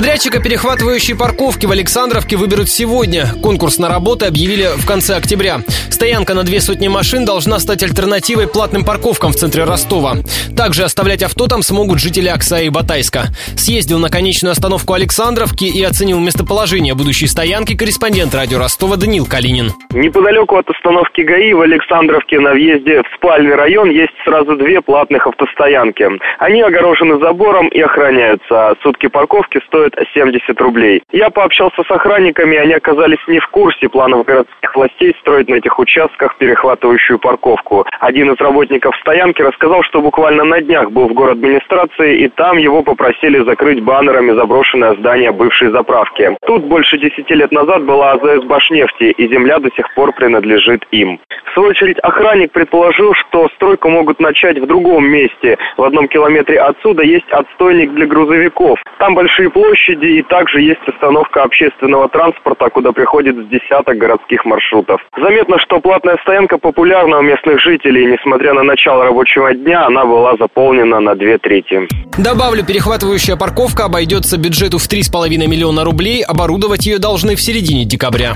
Подрядчика, перехватывающей парковки в Александровке, выберут сегодня. Конкурс на работы объявили в конце октября. Стоянка на две сотни машин должна стать альтернативой платным парковкам в центре Ростова. Также оставлять авто там смогут жители Оксаи и Батайска. Съездил на конечную остановку Александровки и оценил местоположение будущей стоянки корреспондент радио Ростова Данил Калинин. Неподалеку от остановки ГАИ в Александровке на въезде в спальный район есть сразу две платных автостоянки. Они огорожены забором и охраняются. Сутки парковки стоят стоит 70 рублей. Я пообщался с охранниками, они оказались не в курсе планов городских властей строить на этих участках перехватывающую парковку. Один из работников стоянки рассказал, что буквально на днях был в город администрации, и там его попросили закрыть баннерами заброшенное здание бывшей заправки. Тут больше 10 лет назад была АЗС Башнефти, и земля до сих пор принадлежит им. В свою очередь, охранник предположил, что стройку могут начать в другом месте. В одном километре отсюда есть отстойник для грузовиков. Там большие площади и также есть остановка общественного транспорта, куда приходит с десяток городских маршрутов. Заметно, что платная стоянка популярна у местных жителей. Несмотря на начало рабочего дня, она была заполнена на две трети. Добавлю, перехватывающая парковка обойдется бюджету в 3,5 миллиона рублей. Оборудовать ее должны в середине декабря.